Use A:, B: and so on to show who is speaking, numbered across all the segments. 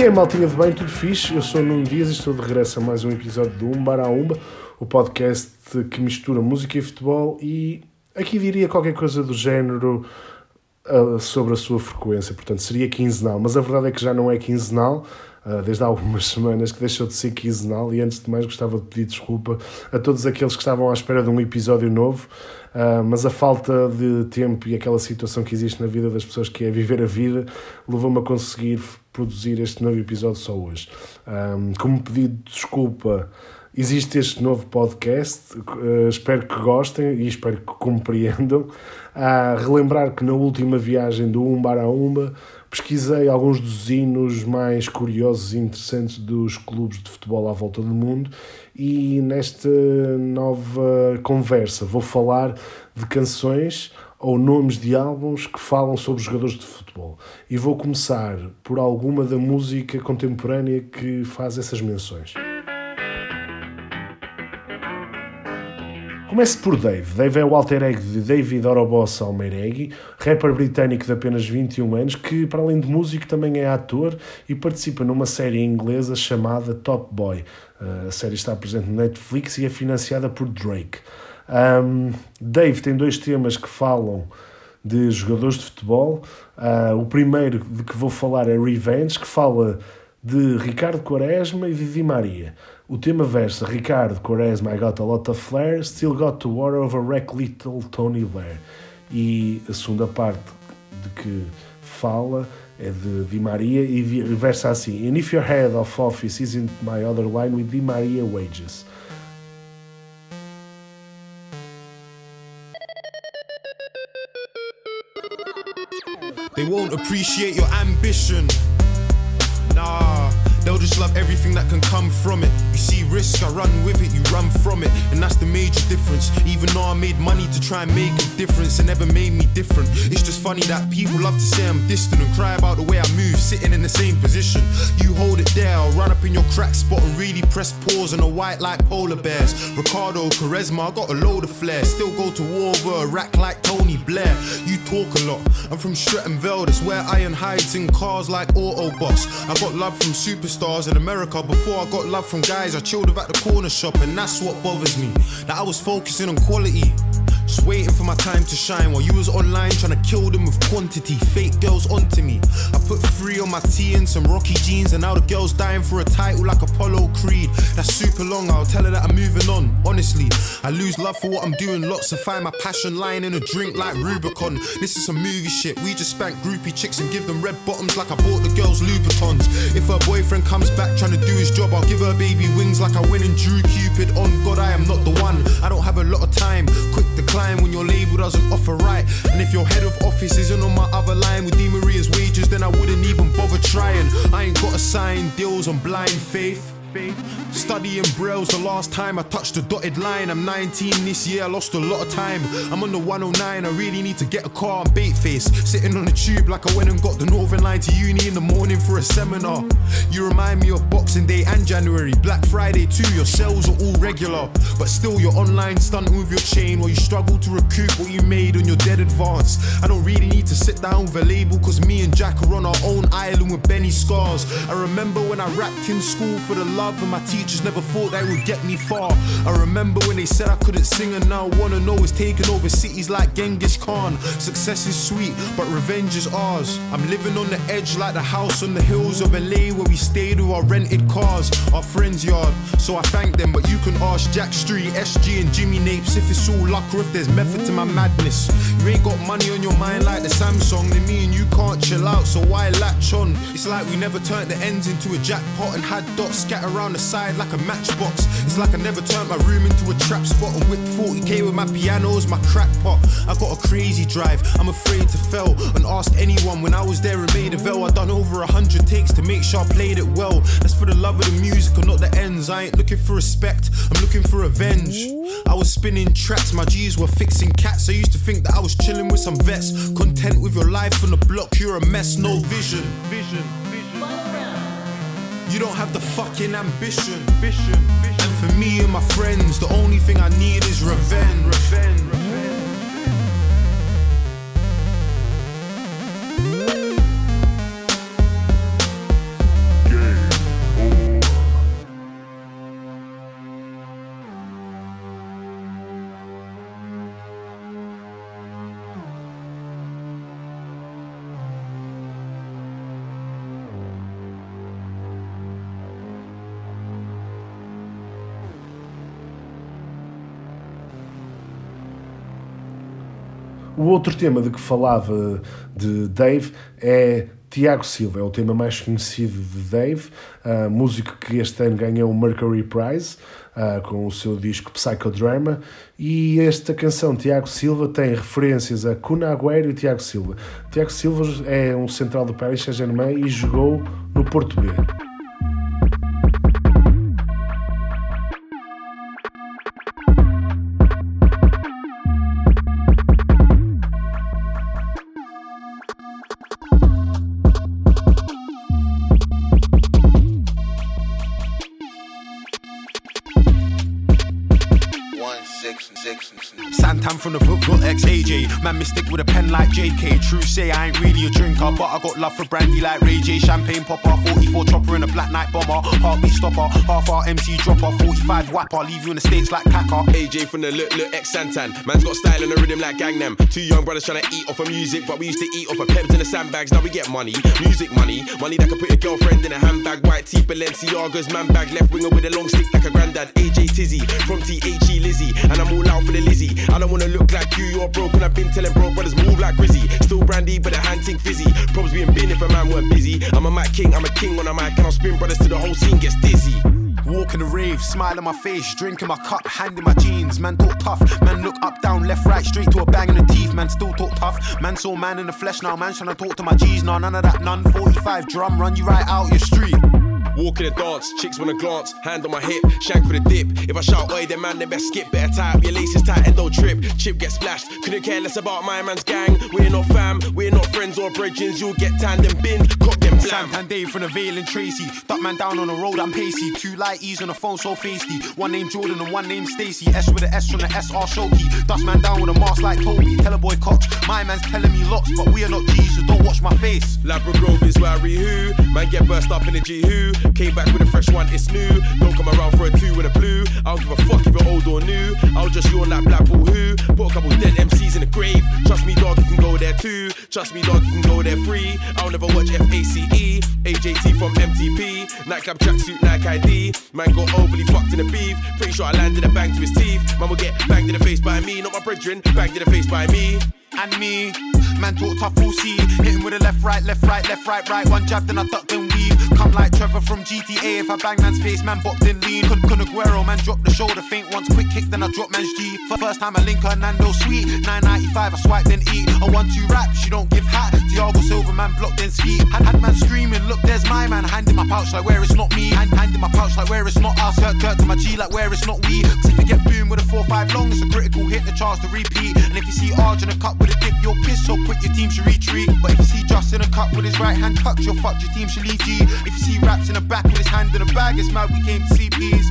A: Que é, maltinha de bem? Tudo fixe? Eu sou Nuno Dias e estou de regresso a mais um episódio do Umbar a Umba, o podcast que mistura música e futebol e aqui diria qualquer coisa do género uh, sobre a sua frequência, portanto seria quinzenal, mas a verdade é que já não é quinzenal, uh, desde há algumas semanas que deixou de ser quinzenal e antes de mais gostava de pedir desculpa a todos aqueles que estavam à espera de um episódio novo. Uh, mas a falta de tempo e aquela situação que existe na vida das pessoas que é viver a vida levou-me a conseguir produzir este novo episódio só hoje. Um, como pedido de desculpa, existe este novo podcast. Uh, espero que gostem e espero que compreendam. Uh, relembrar que na última viagem do Umbar a Umba pesquisei alguns dos hinos mais curiosos e interessantes dos clubes de futebol à volta do mundo e nesta nova conversa vou falar de canções ou nomes de álbuns que falam sobre jogadores de futebol. E vou começar por alguma da música contemporânea que faz essas menções. Comece por Dave. Dave é o alter ego de David Orobossa Almeiregui, rapper britânico de apenas 21 anos, que, para além de músico, também é ator e participa numa série inglesa chamada Top Boy. Uh, a série está presente no Netflix e é financiada por Drake. Um, Dave tem dois temas que falam de jogadores de futebol. Uh, o primeiro de que vou falar é Revenge, que fala de Ricardo Quaresma e Di Maria. O tema versa Ricardo Quaresma, I got a lot of flair, still got to war over wreck little Tony Blair. E a segunda parte de que fala é de Di Maria e versa assim: And if your head of office isn't my other line with Di Maria wages.
B: They won't appreciate your ambition. They'll just love everything that can come from it. You see risk, I run with it, you run from it. And that's the major difference. Even though I made money to try and make a difference, it never made me different. It's just funny that people love to say I'm distant and cry about the way I move, sitting in the same position. You hold it there, I'll run up in your crack spot and really press pause on a white like polar bears. Ricardo, Charisma, I got a load of flair. Still go to war over a rack like Tony Blair. You talk a lot. I'm from Stretton Vale, that's where iron hides in cars like Autobots. I got love from super superstars in America. Before I got love from guys, I chilled about the corner shop, and that's what bothers me. That I was focusing on quality. Just waiting for my time to shine while you was online trying to kill them with quantity. Fake girls onto me. I put three on my tee and some rocky jeans, and now the girl's dying for a title like Apollo Creed. That's super long, I'll tell her that I'm moving on. Honestly, I lose love for what I'm doing. Lots to find my passion lying in a drink like Rubicon. This is some movie shit. We just spank groupie chicks and give them red bottoms like I bought the girls Louboutins. If her boyfriend comes back trying to do his job, I'll give her baby wings like I went and drew Cupid. On God, I am not the one. I don't have a lot of time. Quick decline when your label doesn't offer right. And if your head of office isn't on my other line with Di Maria's wages, then I wouldn't even bother trying. I ain't got to sign deals on blind faith. Studying Braille's the last time I touched the dotted line. I'm 19 this year, I lost a lot of time. I'm on the 109, I really need to get a car and bait face. Sitting on the tube like I went and got the Northern Line to uni in the morning for a seminar. You remind me of Boxing Day and January. Black Friday too, your sales are all regular. But still, you're online stunting with your chain while you struggle to recoup what you made on your dead advance. I don't really need to sit down with a label, cause me and Jack are on our own island with Benny Scars. I remember when I rapped in school for the love, and my teachers never thought they would get me far. I remember when they said I couldn't sing, and now wanna know is taking over cities like Genghis Khan. Success is sweet, but revenge is ours. I'm living on the edge like the house on the hills of LA where we stayed with our rented cars, our friends' yard. So I thank them, but you can ask Jack Street, SG, and Jimmy Napes if it's all luck or if there's method to my madness. You ain't got money on your mind like the Samsung, then me and you can't chill out, so why latch on? It's like we never turned the ends into a jackpot and had dots scattered around the side like a matchbox. It's like I never turned my room into a trap spot and whipped 40k with my pianos, my crack pot. I got a crazy drive, I'm afraid to fail. And ask anyone when I was there in Maidaville, I done over a hundred takes to make sure I played it well. That's for the love of the music and not the ends. I ain't looking for respect, I'm looking for revenge. I was spinning tracks, my G's were fixing cats. I used to think that I was chilling with some vets. Content with your life on the block, you're a mess, no vision. Vision. You don't have the fucking ambition. And for me and my friends, the only thing I need is revenge.
A: O outro tema de que falava de Dave é Tiago Silva, é o tema mais conhecido de Dave, uh, músico que este ano ganhou o Mercury Prize uh, com o seu disco Psychodrama. E esta canção, Tiago Silva, tem referências a Kun Agüero e Tiago Silva. Tiago Silva é um central do Paris Saint-Germain e jogou no Porto B.
B: Say I ain't really a drinker, but I got love for brandy like Ray J. Champagne popper, 44 chopper in a black night bomber. Heartbeat stopper, half our MC dropper, 45 whapper. Leave you in the states like Kaka.
C: AJ from the look, look ex Santan. Man's got style and a rhythm like Gangnam. Two young brothers trying to eat off of music, but we used to eat off of peps in the sandbags. Now we get money, music money, money that can put your girlfriend in a handbag. White tee, Balenciagas, man bag, left winger with a long stick like a granddad. AJ Tizzy from THE Lizzie, and I'm all out for the Lizzie. I don't wanna look like you, you're broken. I've been telling bro brothers move like Grizzy. Still brandy, but the hand ting fizzy. Probs being bin if a man weren't busy. I'm a mic king, I'm a king on a mic, and I'll spin brothers till the whole scene gets dizzy.
B: Walk in the rave, smile on my face, drink in my cup, hand in my jeans. Man talk tough, man look up, down, left, right, straight to a bang in the teeth. Man still talk tough, man saw man in the flesh now. Man trying to talk to my G's, nah, none of that, none. 45 drum, run you right out your street.
C: Walk in the dance, chicks wanna glance, hand on my hip, shank for the dip. If I shout, oi, then man, they best skip. Better tie up your laces tight and don't trip. Chip get splashed, couldn't care less about my man's gang. We're not fam, we're not friends or bridges. You'll get tanned and binned, cock them blam.
B: Santan Dave from the Vale and Tracy. Duck man down on the road, I'm pacey. Two light E's on the phone, so feisty. One name Jordan and one name Stacy. S with the S from the SR Shoki. Dust man down with a mask like Toby. Tell a boy Koch. My man's telling me lots, but we are not G's, so don't watch my face.
C: Labra Grove is where I who. Man get burst up in the G who. Came back with a fresh one, it's new. Don't come around for a two with a blue. I don't give a fuck if you're old or new. I'll just yawn like Black Bull who. Put a couple dead MCs in the grave. Trust me, dog, you can go there too. Trust me, dog, you can go there free. I'll never watch FACE. AJT from MTP. Nightclub tracksuit, Nike ID. Man got overly fucked in the beef. Pretty sure I landed a bang to his teeth. Man will get banged in the face by me, not my brethren. Banged in the face by me.
B: and me. Man talk tough, we'll see. Hit him with a left, right, left, right, left, right, right. One jab, then I duck, then Come like Trevor from GTA. If I bang man's face, man bopped in lean. Kun Aguero, man drop the shoulder, faint once, quick kick, then I drop man's G. For first time I link her, Nando sweet. 995, I swipe, then eat. A one two rap, she don't give hat. Thiago Silva, man blocked, then ski. Had, had man screaming, look, there's my man. Hand in my pouch, like where it's not me. Hand, hand in my pouch, like where it's not us. Kurt, Kurt to my G, like where it's not we. Cause if you get boom with a 4-5 long, it's a critical hit, the chance to repeat. And if you see Arj in a cup with a dip, you're pissed, so quick your team should retreat. But if you see Just in a cup with his right hand tucked, you're fucked, your team should leave G. If you see Raps in the back with his hand in a bag, it's mad we came to see peas.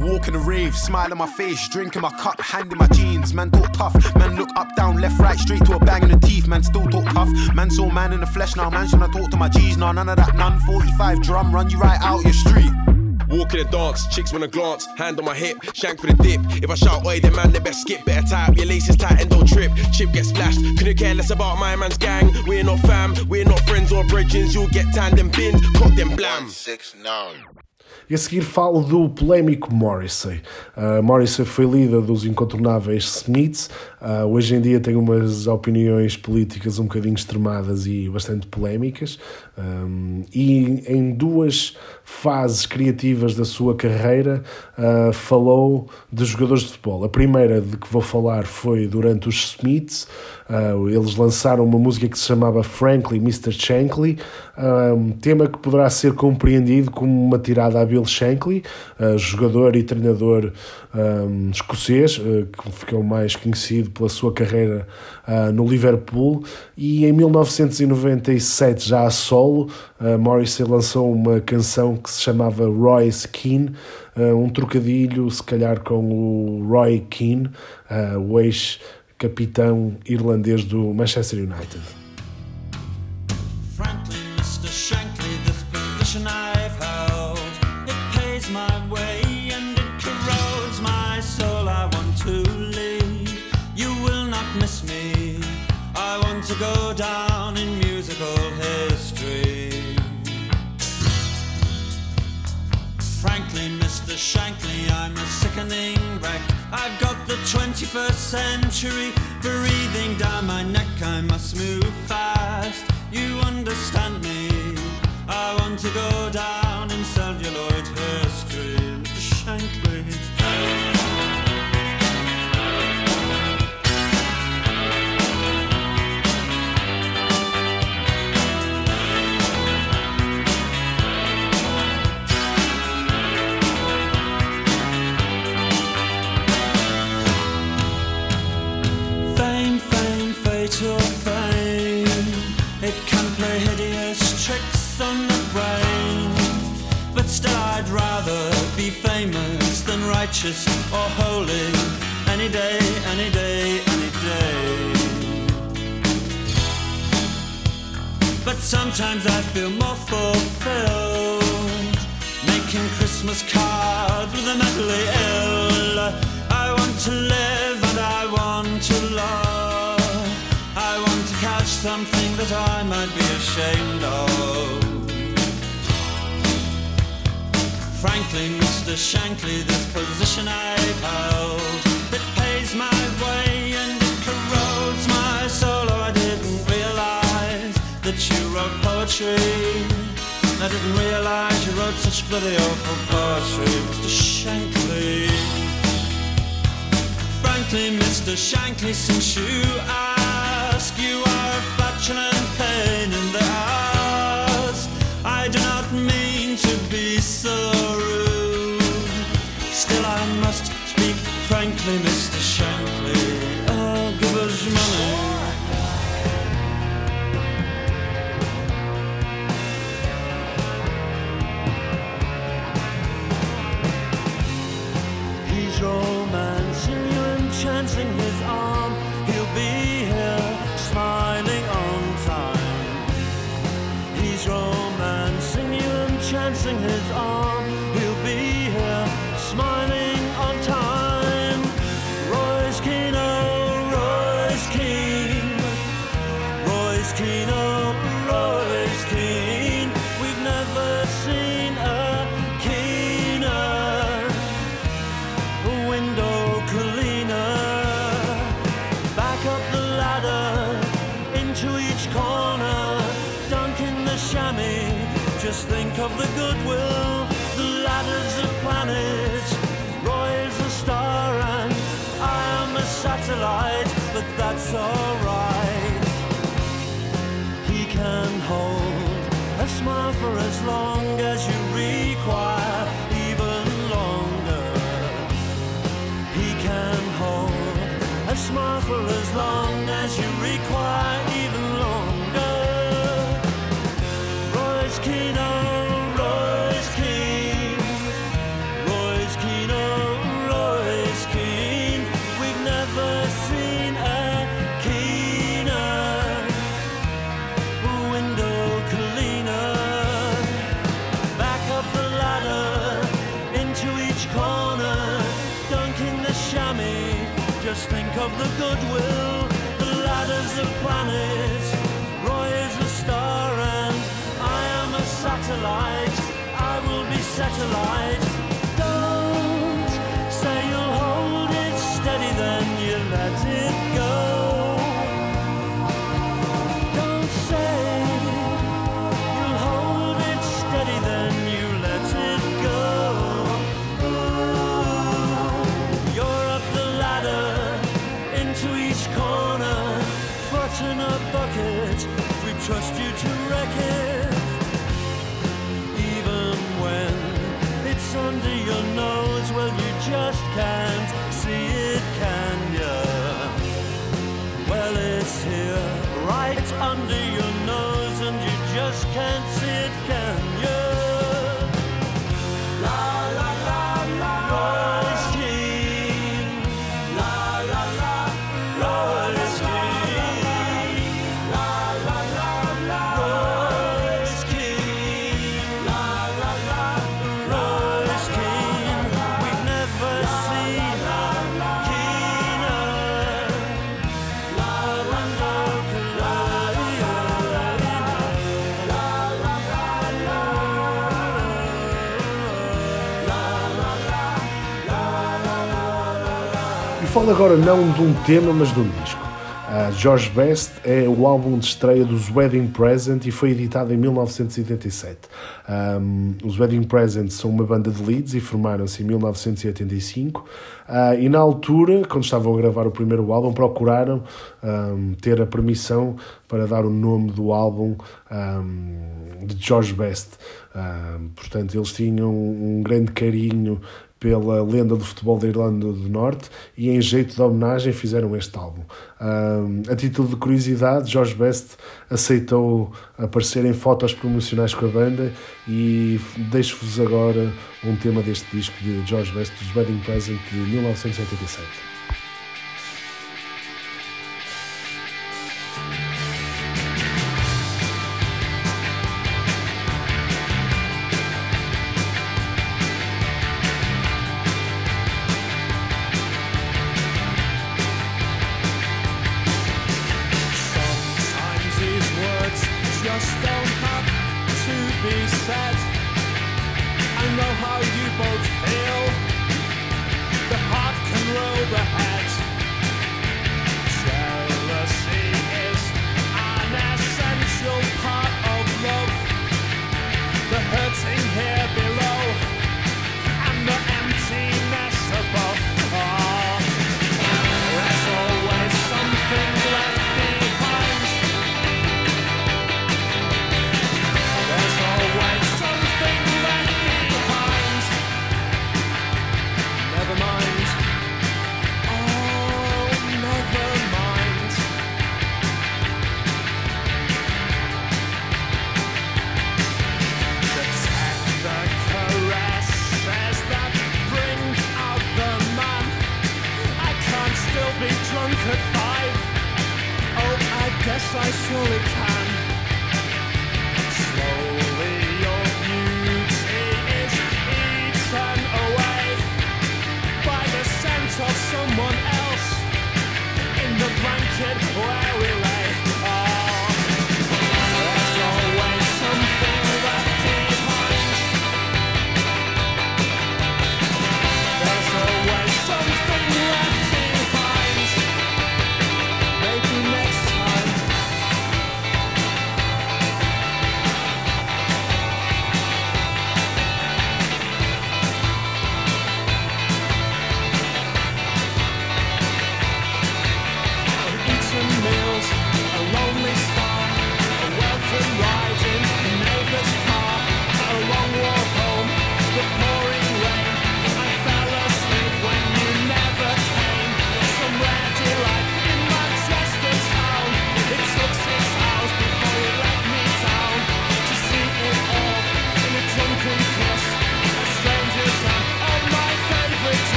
B: Walk in the rave, smile on my face, drink in my cup, hand in my jeans. Man talk tough, man look up, down, left, right, straight to a bang in the teeth. Man still talk tough, man saw man in the flesh now. Man tryna talk to my G's now, none of that, none. 45 drum, run you right out your street.
C: Walk in the dance, chicks wanna glance, hand on my hip, shank for the dip. If I shout, oi, then man, they best skip. Better tie up your laces tight and don't trip. Chip get splashed, couldn't care less about my man's gang. We're not fam, we're not friends or bridges. You'll get tanned and binned, cock them blam.
D: Six nine.
A: E a seguir falo do polémico Morrissey. Uh, Morrissey foi líder dos incontornáveis Smiths. Uh, hoje em dia tem umas opiniões políticas um bocadinho extremadas e bastante polémicas. Um, e em duas fases criativas da sua carreira uh, falou de jogadores de futebol. A primeira de que vou falar foi durante os Smiths. Uh, eles lançaram uma música que se chamava Frankly Mr. Shankly, um tema que poderá ser compreendido como uma tirada a Bill Shankly, uh, jogador e treinador um, escocês, uh, que ficou mais conhecido pela sua carreira uh, no Liverpool. E em 1997, já a solo, uh, Morrissey lançou uma canção que se chamava Royce Keane, uh, um trocadilho, se calhar, com o Roy Keane, uh, o ex-capitão irlandês do Manchester United.
E: Shankly, I'm a sickening wreck. I've got the 21st century breathing down my neck. I must move fast. You understand me? I want to go down in celluloid history. Shankly. hideous tricks on the brain. But still, I'd rather be famous than righteous or holy. Any day, any day, any day. But sometimes I feel more fulfilled making Christmas cards with the mentally ill. I want to live and I want to love. I much something that I might be ashamed of. Frankly, Mr. Shankly, this position I've held, it pays my way and it corrodes my soul. Oh, I didn't realize that you wrote poetry. I didn't realize you wrote such bloody awful poetry, Mr. Shankly. Frankly, Mr. Shankly, since you are.
F: Agora não de um tema, mas de um disco. Uh, George Best é o álbum de estreia dos Wedding Present e foi editado em 1987. Um, os Wedding Present são uma banda de Leeds e formaram-se em 1985. Uh, e na altura, quando estavam a gravar o primeiro álbum, procuraram um, ter a permissão para dar o nome do álbum um, de George Best. portanto, eles tinham um grande carinho pela lenda do futebol da Irlanda do Norte e em jeito de homenagem fizeram este álbum. Um, a título de curiosidade, George Best aceitou aparecer em fotos promocionais com a banda e deixo-vos agora um tema deste disco de George Best, dos Wedding Present de 1987.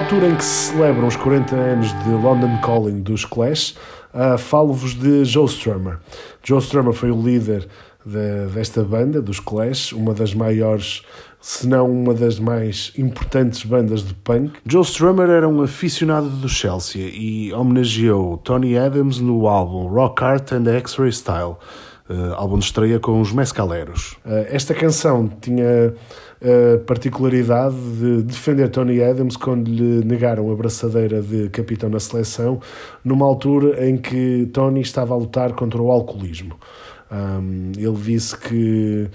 F: Altura em que se celebram os 40 anos de London Calling dos Clash, uh, falo-vos de Joe Strummer. Joe Strummer foi o líder
G: de, desta banda, dos Clash, uma das maiores, se não uma das mais importantes bandas de punk. Joe Strummer era um aficionado do Chelsea e homenageou Tony Adams no álbum Rock Art and X-Ray Style, uh, álbum de estreia com os Mescaleros. Uh, esta canção tinha particularidade de defender Tony Adams quando lhe negaram a braçadeira de capitão na seleção, numa altura em que Tony estava a lutar contra o alcoolismo. Um, ele disse que,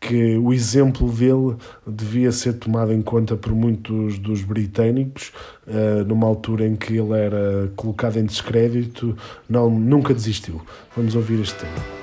G: que o exemplo dele devia ser tomado em conta por muitos dos britânicos, uh, numa altura em que ele era colocado em descrédito, não, nunca desistiu. Vamos ouvir este tema.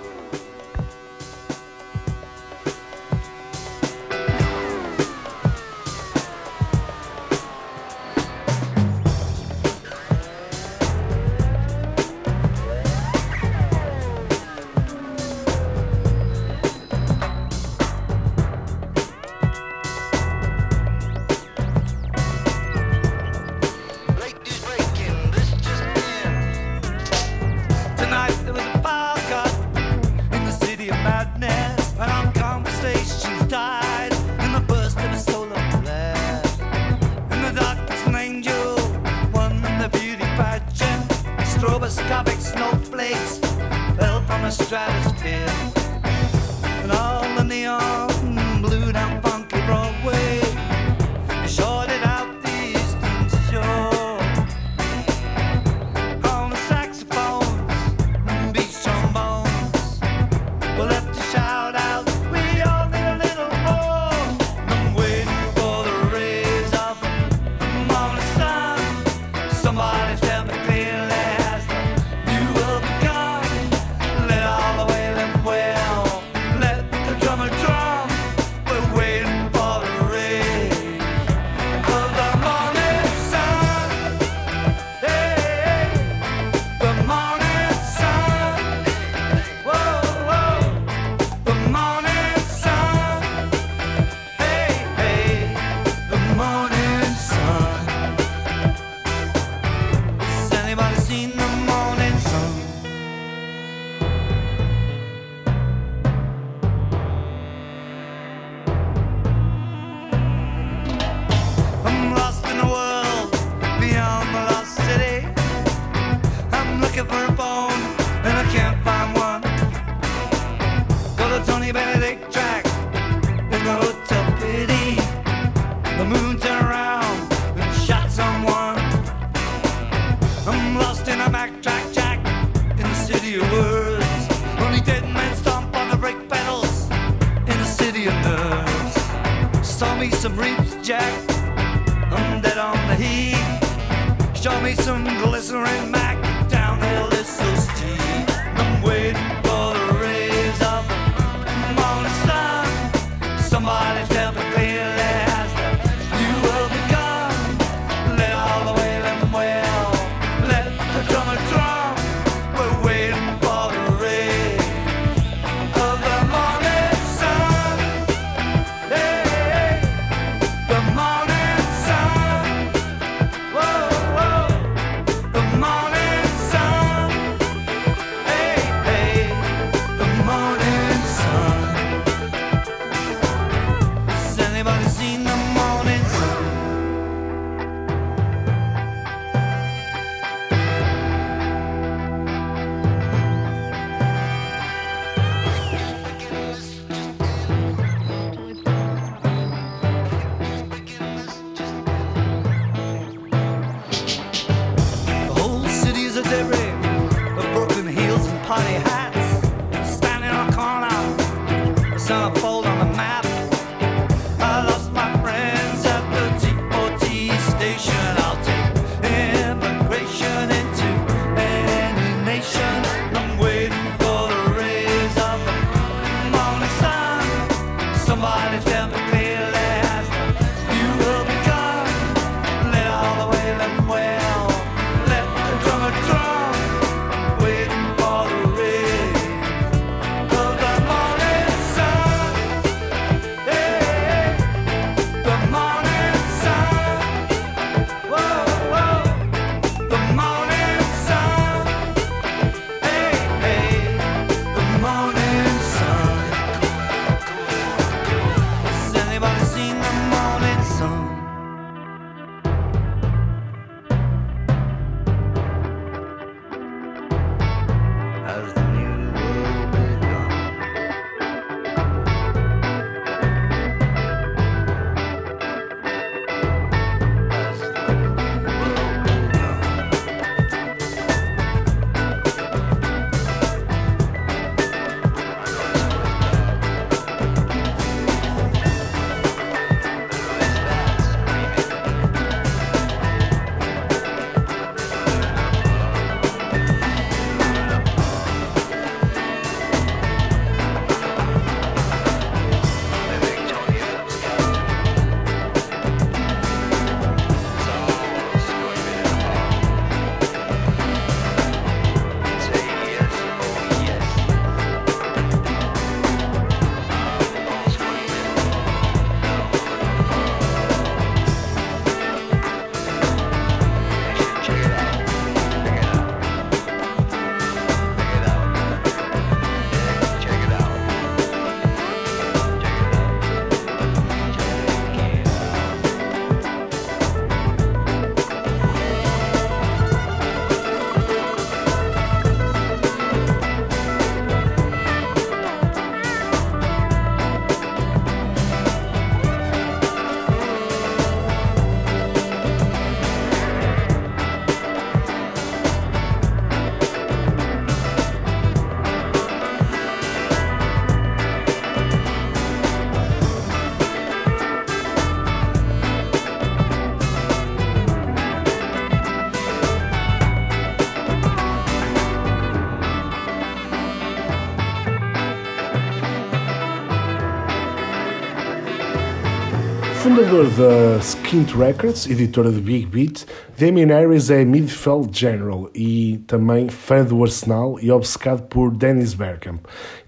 A: Fundador da Skint Records, editora de Big Beat, Damien Harris é midfield general e também fã do Arsenal e obcecado por Dennis Bergkamp.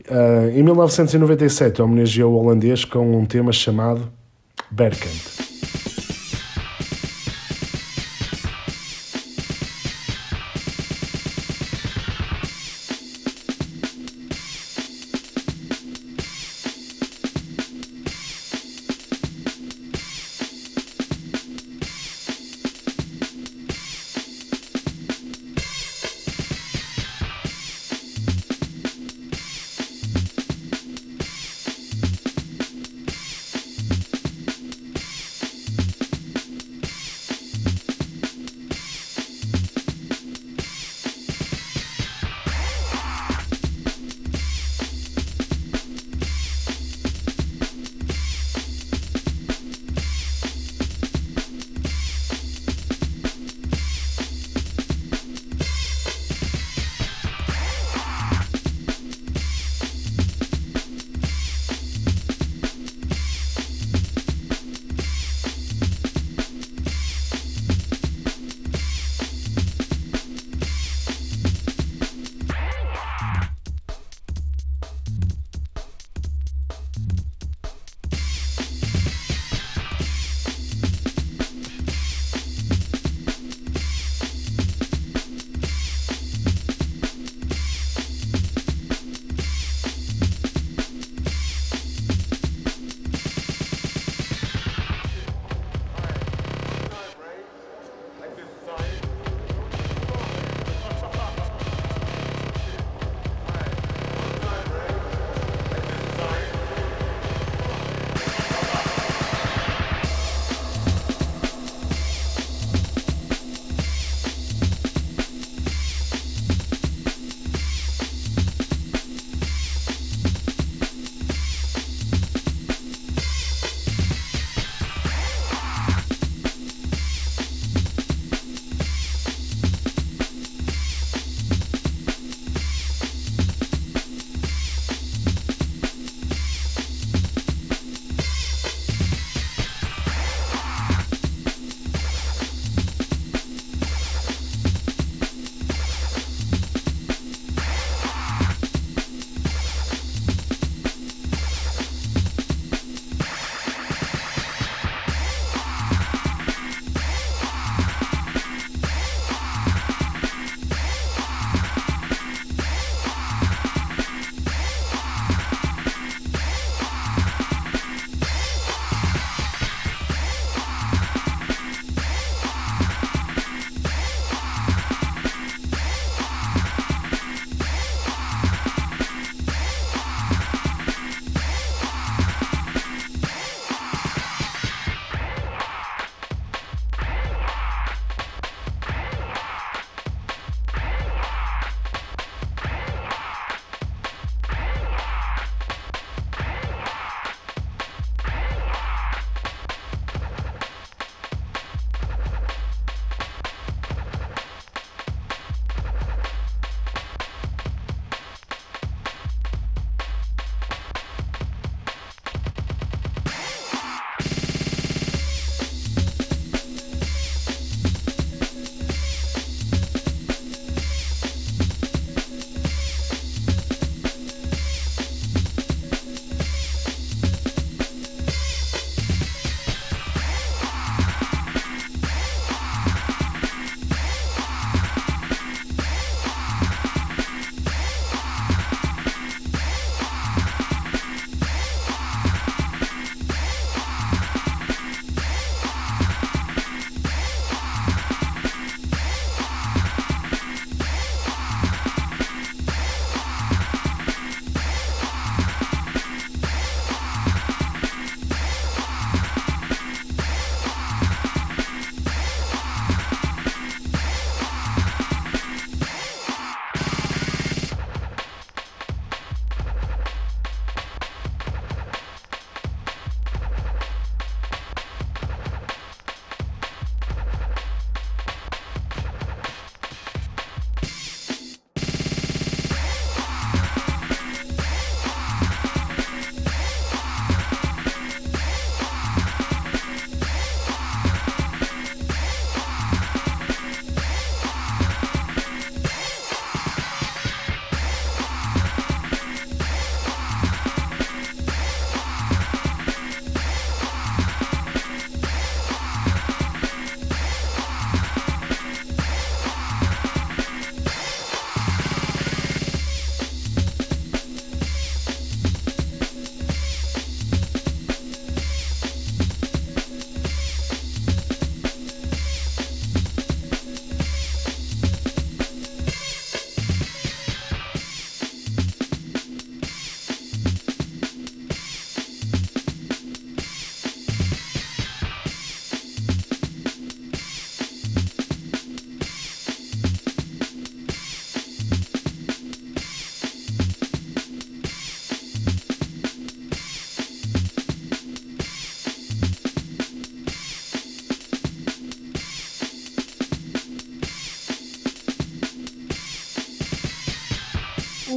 A: Uh, em 1997 homenageou o holandês com um tema chamado Bergkamp.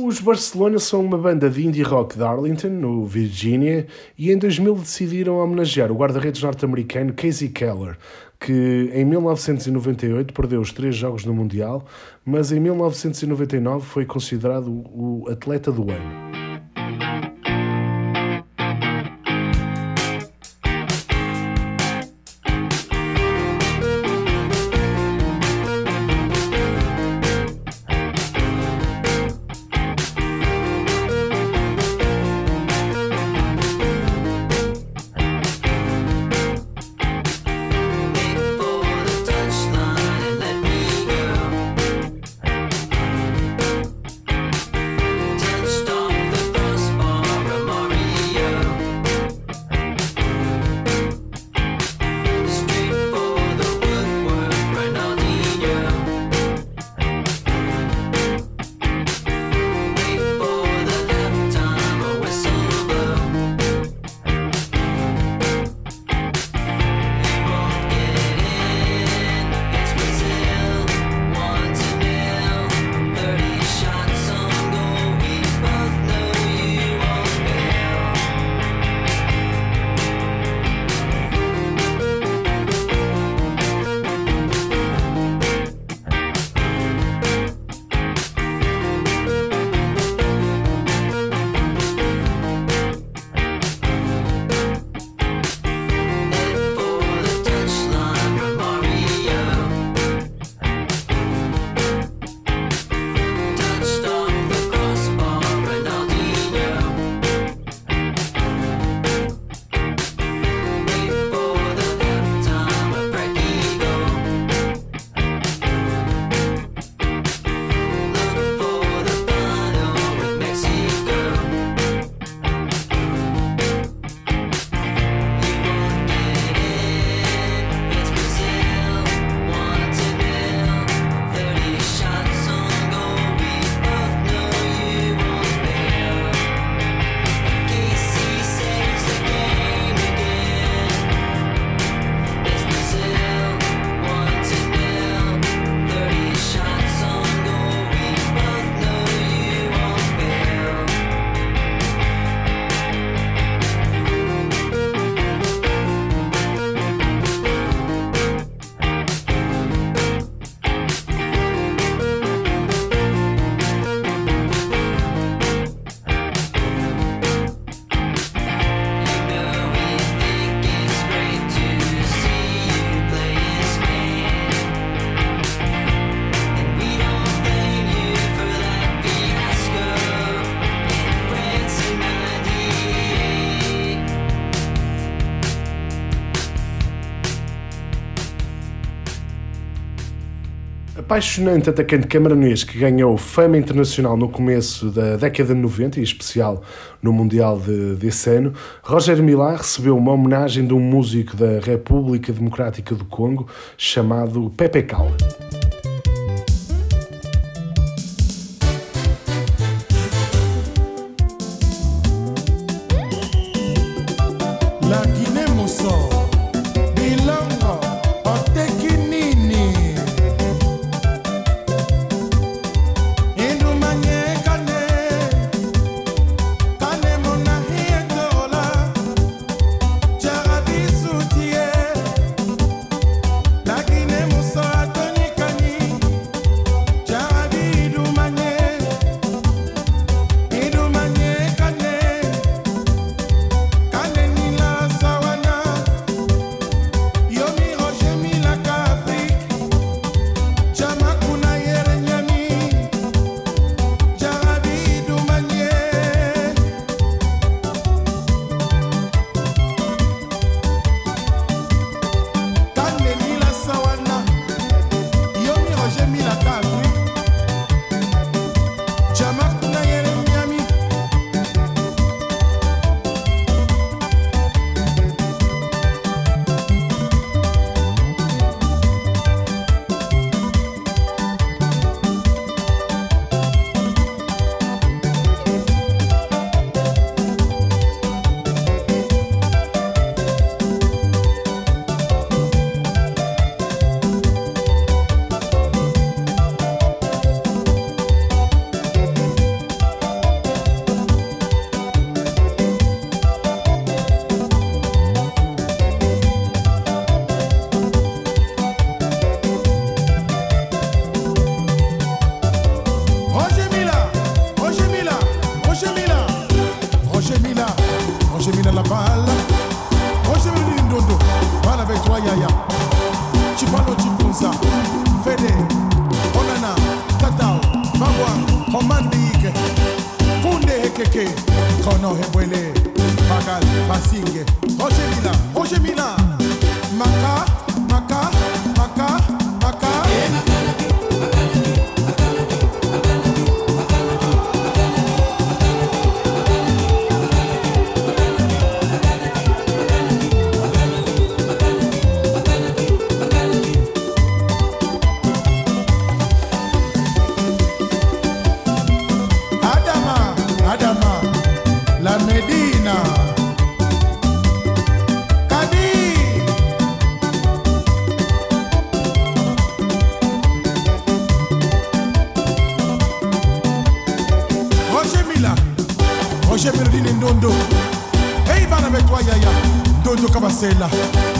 E: Os Barcelona são uma banda de indie rock de Arlington, no Virgínia, e em 2000 decidiram homenagear o guarda-redes norte-americano Casey Keller, que em 1998 perdeu os três jogos no Mundial, mas em 1999 foi considerado o atleta do ano. Apaixonante atacante camaronês que ganhou fama internacional no começo da década de 90, em especial no Mundial de, desse ano, Roger Milá recebeu uma homenagem de um músico da República Democrática do Congo chamado Pepe Cal.
D: pasela.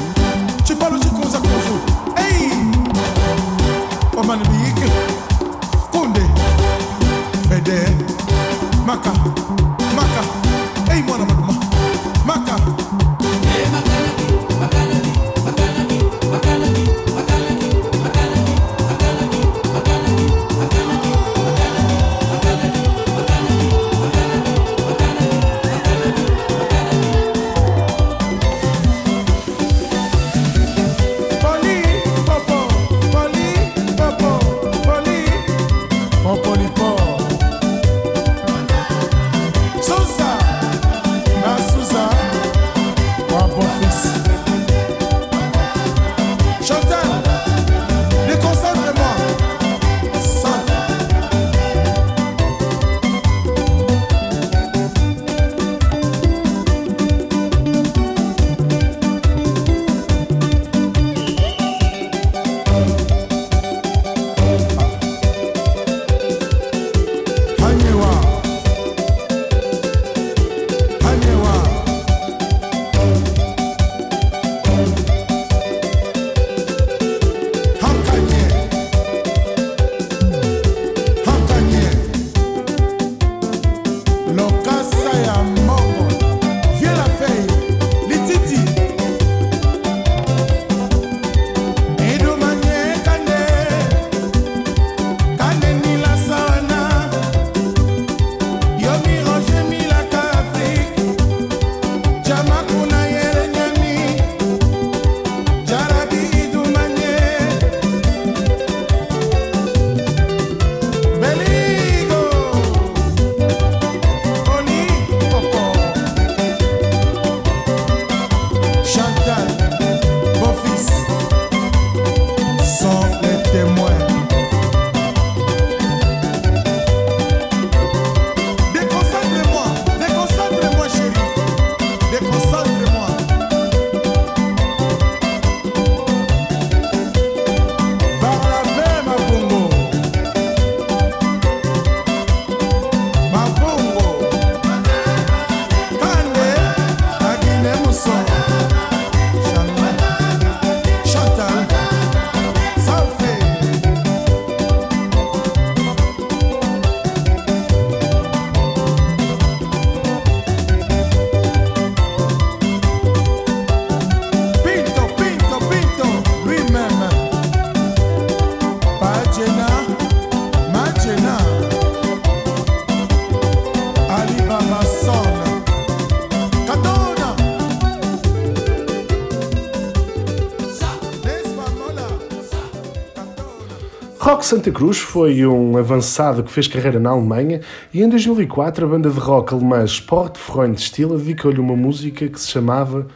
A: Rock Santa Cruz foi um avançado que fez carreira na Alemanha e em 2004 a banda de rock alemã Sportfreund Stil dedicou-lhe uma música que se chamava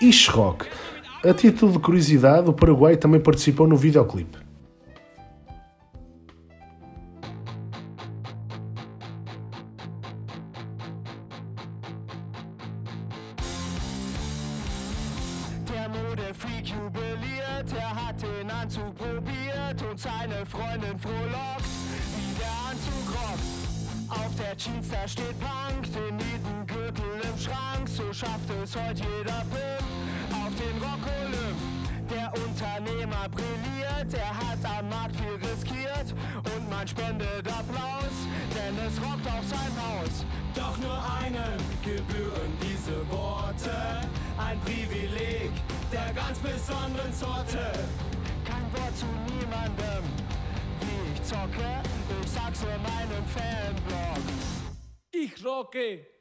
A: Ish Rock. A título de curiosidade, o Paraguai também participou no videoclipe.
H: er hat am Markt viel riskiert und man spendet Applaus, denn es rockt auf sein Haus. Doch nur einem gebühren diese Worte, ein Privileg der ganz besonderen Sorte. Kein Wort zu niemandem, wie ich zocke, ich sag's in meinem Fanblog. Ich rocke!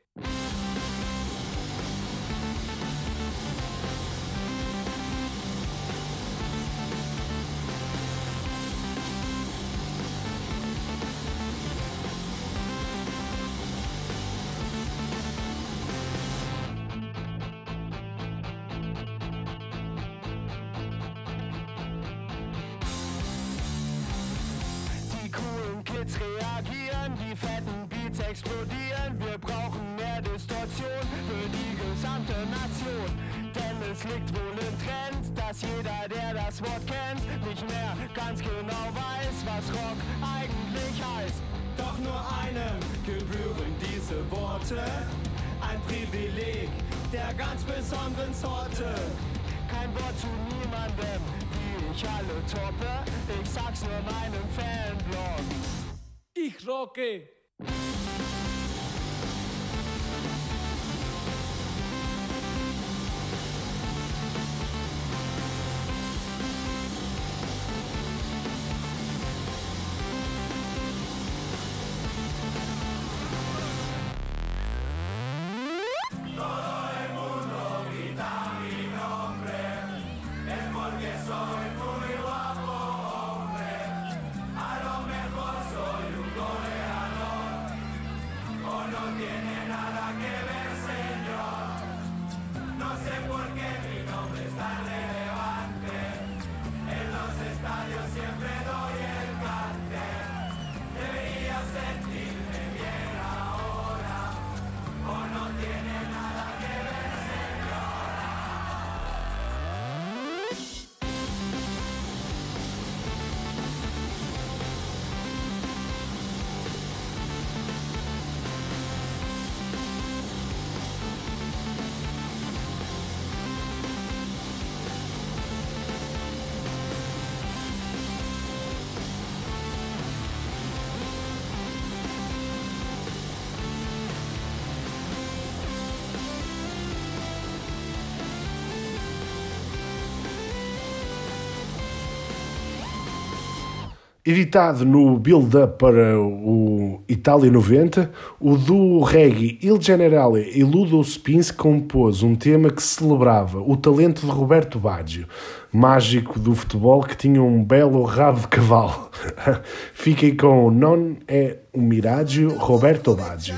A: Editado no build-up para o Itália 90, o duo reggae Il Generale e Ludo Spins compôs um tema que celebrava o talento de Roberto Baggio, mágico do futebol que tinha um belo rabo de cavalo. Fiquem com Non è un miraggio Roberto Baggio.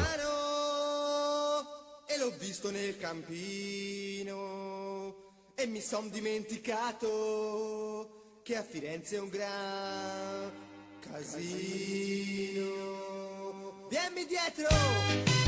I: E l'ho visto nel campino e mi son dimenticato che a Firenze è un gran casino. Vieni dietro!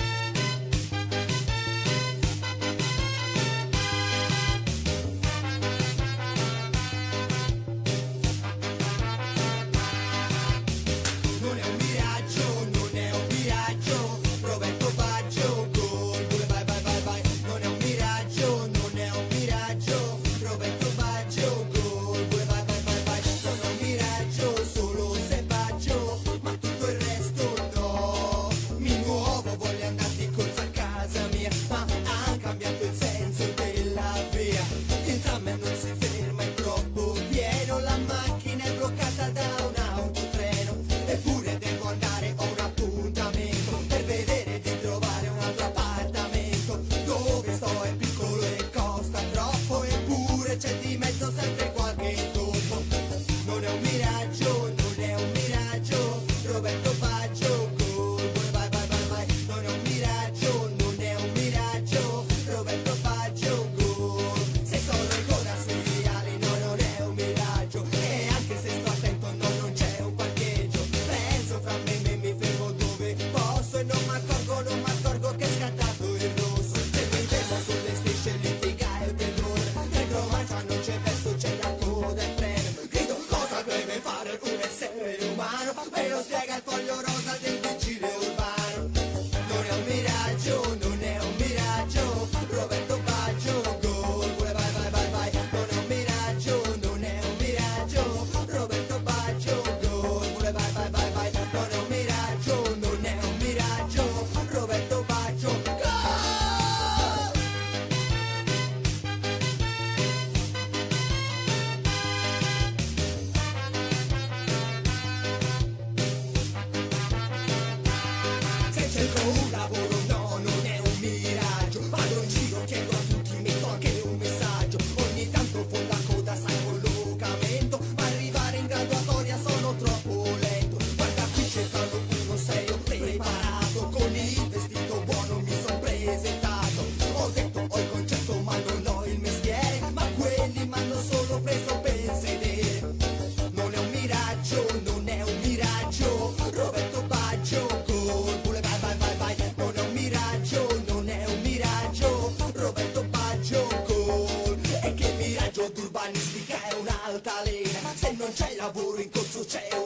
I: C'è lavoro in corso, c'è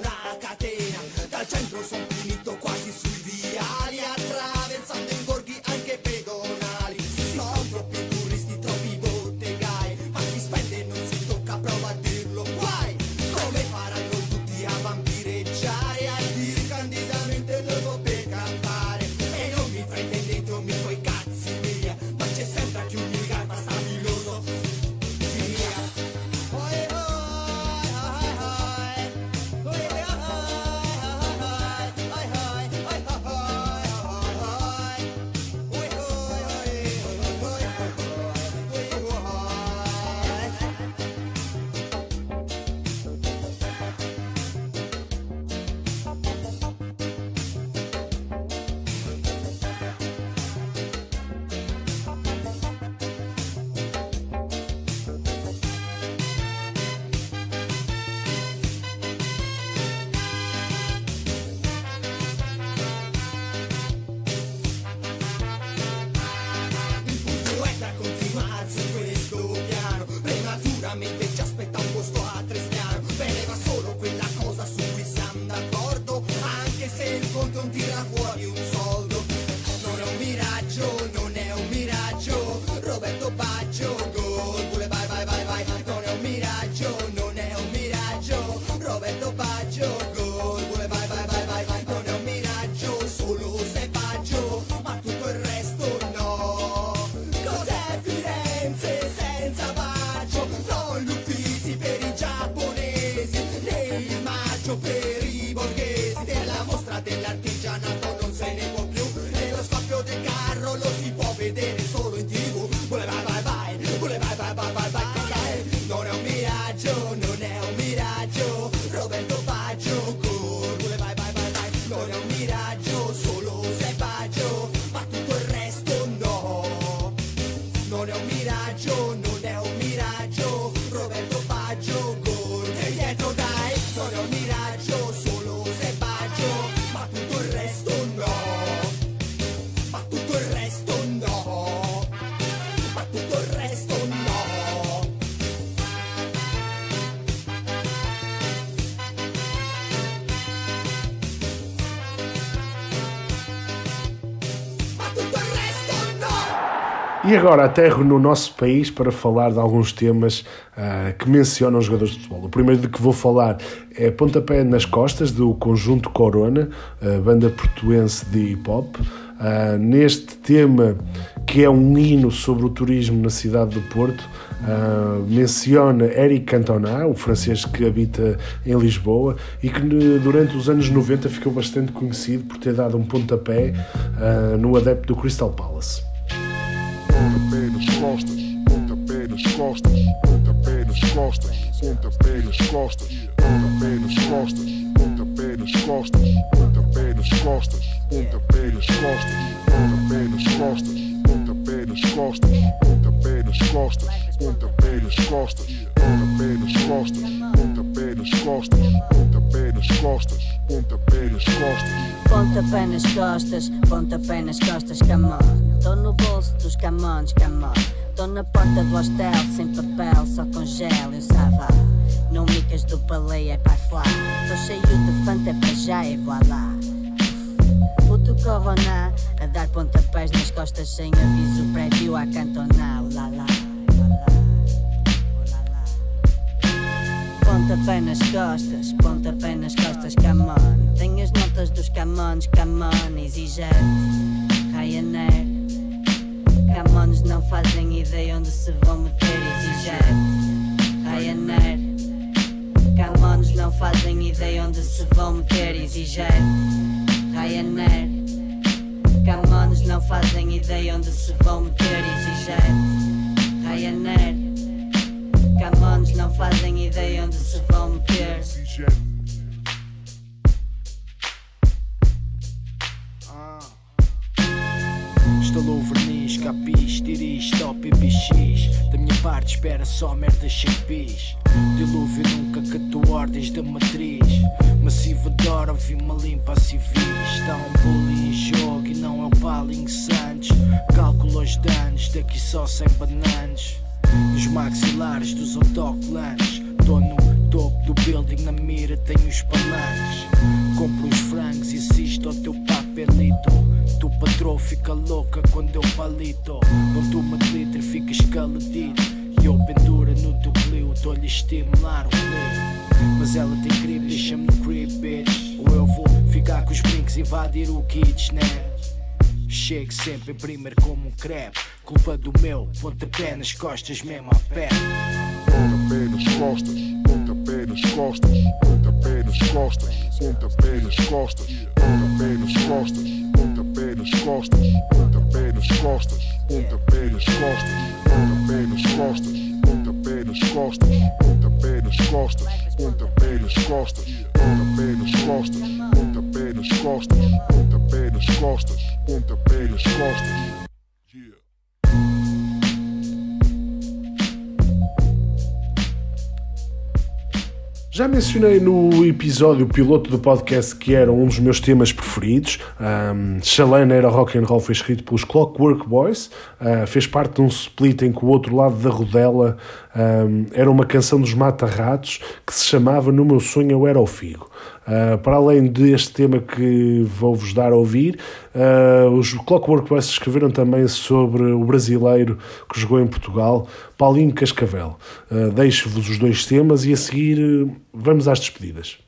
I: E
A: agora aterro no nosso país para falar de alguns temas ah, que mencionam os jogadores de futebol. O primeiro de que vou falar é Pontapé nas Costas, do conjunto Corona, a banda portuense de hip hop. Ah, neste tema, que é um hino sobre o turismo na cidade do Porto, ah, menciona Eric Cantona, o francês que habita em Lisboa e que ne- durante os anos 90 ficou bastante conhecido por ter dado um pontapé ah, no adepto do Crystal Palace.
J: Costas, Ponta Pedras Costas, Ponta Pedras Costas, Ponta Pedras Costas, Ponta Pedras Costas, Ponta Pedras Costas, Ponta Pedras Costas, Ponta Pedras Costas, Ponta Pedras Costas, Ponta Pedras Costas, Ponta Pedras Costas, Ponta Pedras Costas, Ponta Pedras Costas, Ponta Pedras Costas, Ponta nas costas, pontapé nas costas.
K: Pontapé nas costas, pontapé nas costas, come on. Tô no bolso dos camões, come on. Tô na porta do hostel, sem papel, só com gel e um savá. Não micas do palei, é para flá. Tô cheio de fanta, é para já e voilá. Puto corona, a dar pontapés nas costas sem aviso prévio a cantonar. Lá, lá, lá, lá. Lá, Pontapé nas costas, pontapé nas costas, come on. Tenho as notas dos camões, come on, EasyJet, Ryanair. Camões não fazem ideia onde se vão meter, EasyJet, Ryanair. Camões não fazem ideia onde se vão meter, EasyJet, Ryanair. Camões não fazem ideia onde se vão meter, EasyJet, Ryanair. Camões não fazem ideia onde se vão meter.
L: Estalou verniz, capis, tiris, top e bx Da minha parte espera só merda chapis. Dilúvio nunca catou ordens da matriz. Massiva de hora, vi-me limpa a civis. Está um bullying em jogo e não é o Paling Santos. Calculo os danos, daqui só sem bananas Nos maxilares dos autocolantes Tô no topo do building na mira tenho os palanques. Compro os frangos e assisto ao teu papelito. Tu patrão fica louca quando eu palito. Dou-te uma glitter, fica escaladito. E eu pendura no teu clio, tô-lhe estimular o clio. Mas ela tem crib, deixa-me no crib, bitch. Ou eu vou ficar com os brincos e invadir o kitchen, né? Chego sempre em primeiro como um crepe. Culpa do meu, pontapé nas costas, mesmo a pé.
K: Pontapé nas costas, pontapé nas costas, pontapé nas costas, pontapé nas costas, pontapé nas costas, pontapé nas costas, pontapé nas costas, pontapé nas costas, pontapé nas costas, pontapé nas costas, pontapé nas costas, pontapé nas costas, pontapé nas costas, pontapé nas costas, pontapé nas costas, pontapé nas costas.
A: Já mencionei no episódio piloto do podcast que era um dos meus temas preferidos. Um, era rock and roll, foi escrito pelos Clockwork Boys. Uh, fez parte de um split em que o outro lado da rodela um, era uma canção dos Mata-Ratos que se chamava No Meu Sonho Eu Era o Figo. Uh, para além deste tema que vou-vos dar a ouvir, uh, os Clockwork Boys escreveram também sobre o brasileiro que jogou em Portugal, Paulinho Cascavel. Uh, Deixo-vos os dois temas e a seguir vamos às despedidas.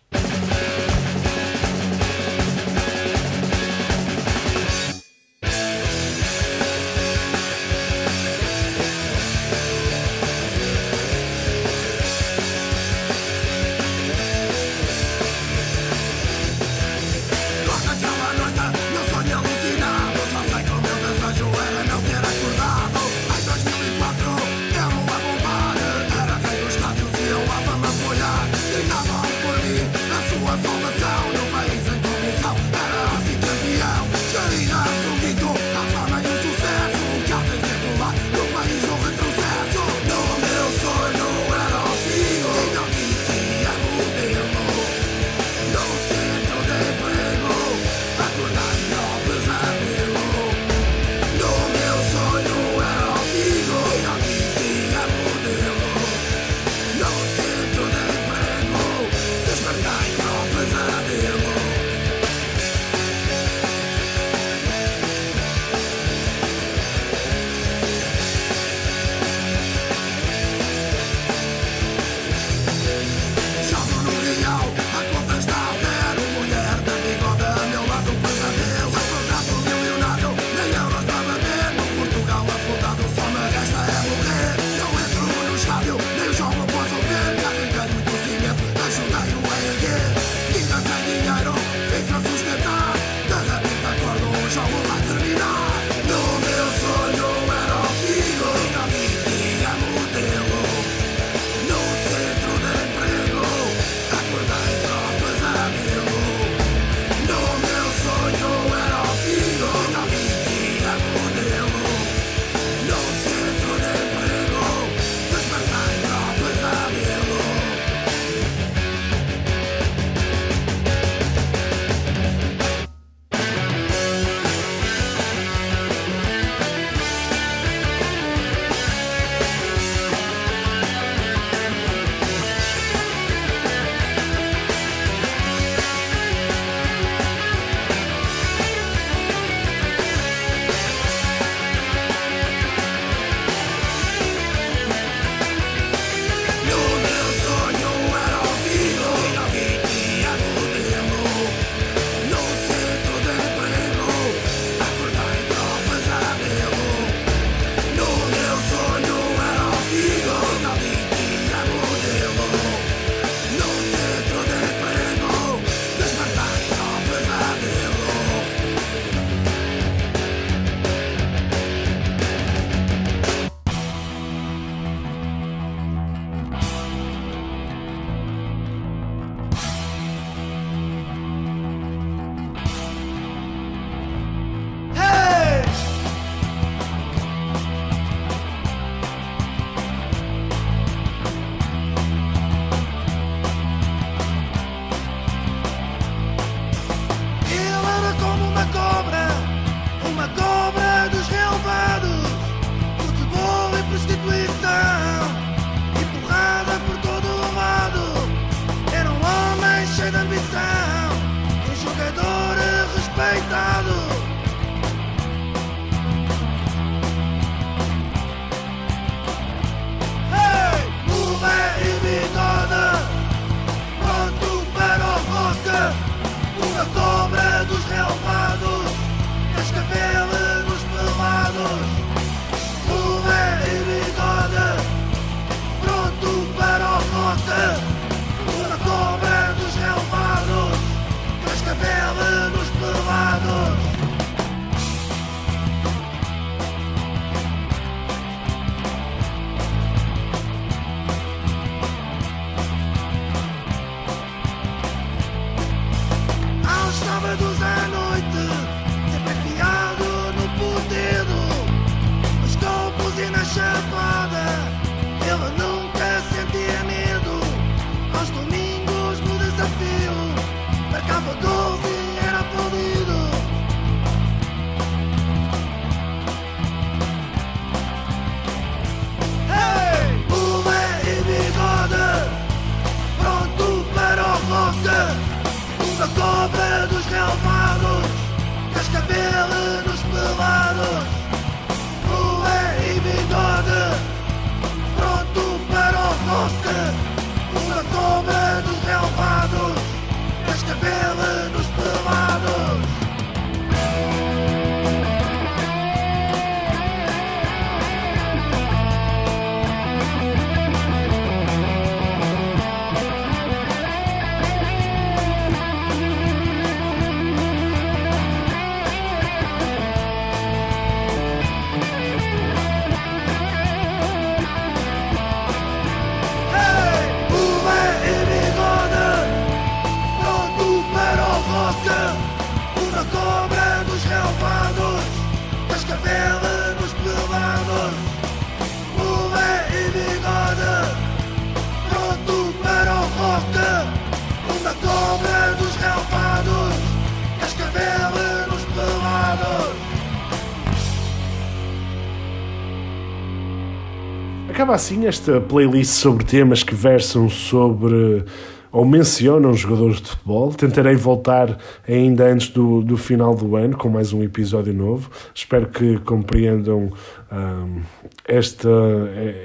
A: Ficava assim esta playlist sobre temas que versam sobre ou mencionam jogadores de futebol. Tentarei voltar ainda antes do, do final do ano com mais um episódio novo. Espero que compreendam um, esta,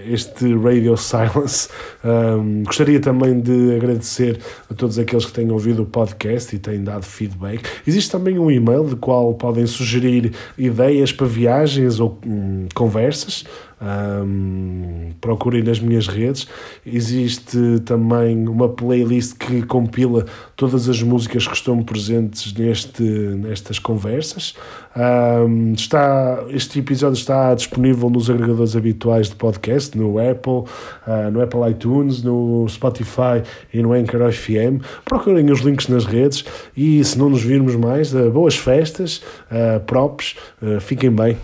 A: este Radio Silence. Um, gostaria também de agradecer a todos aqueles que têm ouvido o podcast e têm dado feedback. Existe também um e-mail de qual podem sugerir ideias para viagens ou hum, conversas. Um, procurem nas minhas redes. Existe também uma playlist que compila todas as músicas que estão presentes neste, nestas conversas. Um, está, este episódio está disponível nos agregadores habituais de podcast, no Apple, uh, no Apple iTunes, no Spotify e no Anchor FM. Procurem os links nas redes e se não nos virmos mais, uh, boas festas, uh, props, fiquem bem.